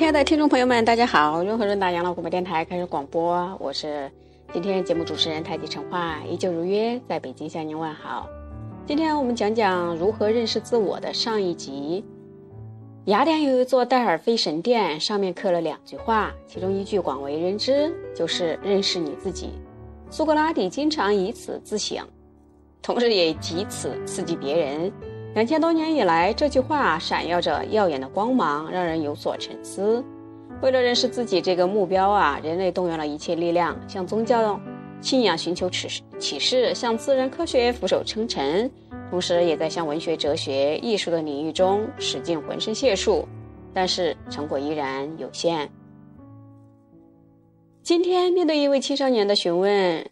亲爱的听众朋友们，大家好！润和润达养老广播电台开始广播，我是今天节目主持人太极陈化，依旧如约在北京向您问好。今天我们讲讲如何认识自我的上一集。雅典有一座戴尔菲神殿，上面刻了两句话，其中一句广为人知，就是“认识你自己”。苏格拉底经常以此自省，同时也以此刺激别人。两千多年以来，这句话闪耀着耀眼的光芒，让人有所沉思。为了认识自己这个目标啊，人类动员了一切力量，向宗教信仰寻求启示，启示向自然科学俯首称臣，同时也在向文学、哲学、艺术的领域中使尽浑身解数，但是成果依然有限。今天面对一位青少年的询问，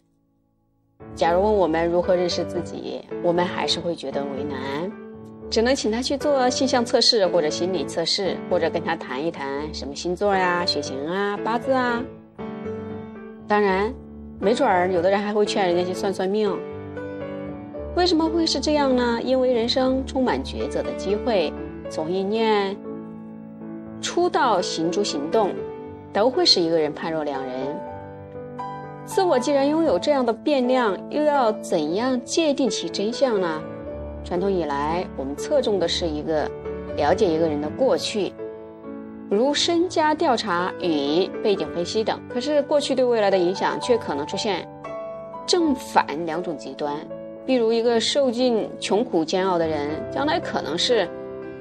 假如问我们如何认识自己，我们还是会觉得为难。只能请他去做性向测试或者心理测试，或者跟他谈一谈什么星座呀、血型啊、八字啊。当然，没准儿有的人还会劝人家去算算命。为什么会是这样呢？因为人生充满抉择的机会，从一念初到行诸行动，都会使一个人判若两人。自我既然拥有这样的变量，又要怎样界定其真相呢？传统以来，我们侧重的是一个了解一个人的过去，如身家调查与背景分析等。可是，过去对未来的影响却可能出现正反两种极端。比如，一个受尽穷苦煎熬的人，将来可能是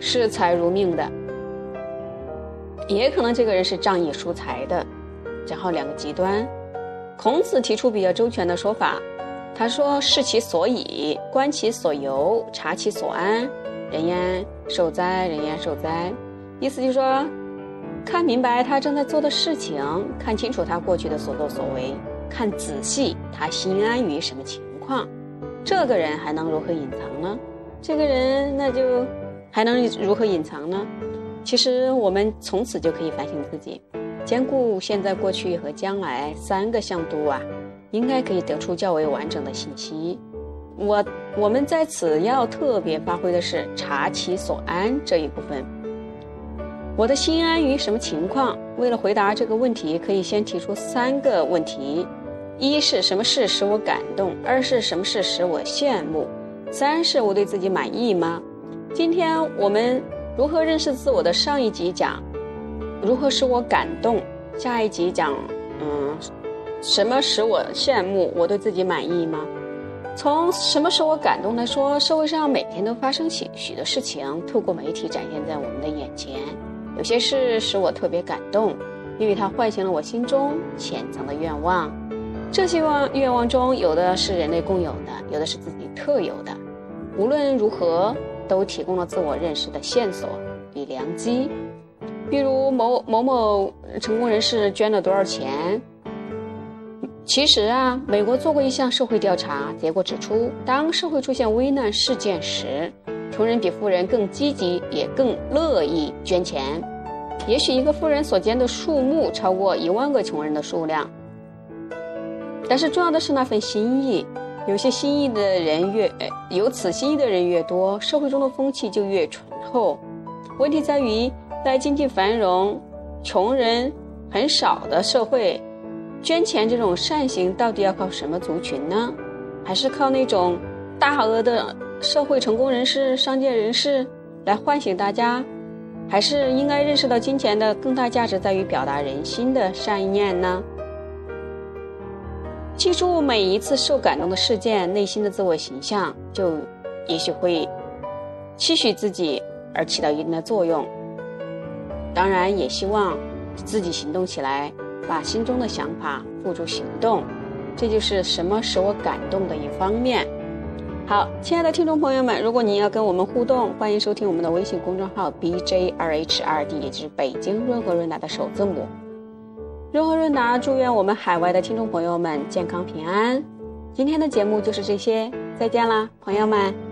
视财如命的，也可能这个人是仗义疏财的。然后，两个极端，孔子提出比较周全的说法。他说：“视其所以，观其所由，察其所安，人焉受灾，人焉受灾。”意思就是说，看明白他正在做的事情，看清楚他过去的所作所为，看仔细他心安于什么情况，这个人还能如何隐藏呢？这个人那就还能如何隐藏呢？其实我们从此就可以反省自己，兼顾现在、过去和将来三个向度啊。应该可以得出较为完整的信息。我我们在此要特别发挥的是察其所安这一部分。我的心安于什么情况？为了回答这个问题，可以先提出三个问题：一是什么事使我感动？二是什么事使我羡慕？三是我对自己满意吗？今天我们如何认识自我的上一集讲如何使我感动，下一集讲嗯。什么使我羡慕？我对自己满意吗？从什么使我感动来说，社会上每天都发生许许多事情，透过媒体展现在我们的眼前。有些事使我特别感动，因为它唤醒了我心中潜藏的愿望。这些望愿望中，有的是人类共有的，有的是自己特有的。无论如何，都提供了自我认识的线索与良机。比如某某某成功人士捐了多少钱。其实啊，美国做过一项社会调查，结果指出，当社会出现危难事件时，穷人比富人更积极，也更乐意捐钱。也许一个富人所捐的数目超过一万个穷人的数量，但是重要的是那份心意。有些心意的人越有此心意的人越多，社会中的风气就越醇厚。问题在于，在经济繁荣、穷人很少的社会。捐钱这种善行到底要靠什么族群呢？还是靠那种大额的社会成功人士、商界人士来唤醒大家？还是应该认识到金钱的更大价值在于表达人心的善念呢？记住每一次受感动的事件，内心的自我形象就也许会期许自己而起到一定的作用。当然，也希望自己行动起来。把心中的想法付诸行动，这就是什么使我感动的一方面。好，亲爱的听众朋友们，如果您要跟我们互动，欢迎收听我们的微信公众号 B J R H R D，也就是北京润和润达的首字母。润和润达祝愿我们海外的听众朋友们健康平安。今天的节目就是这些，再见啦，朋友们。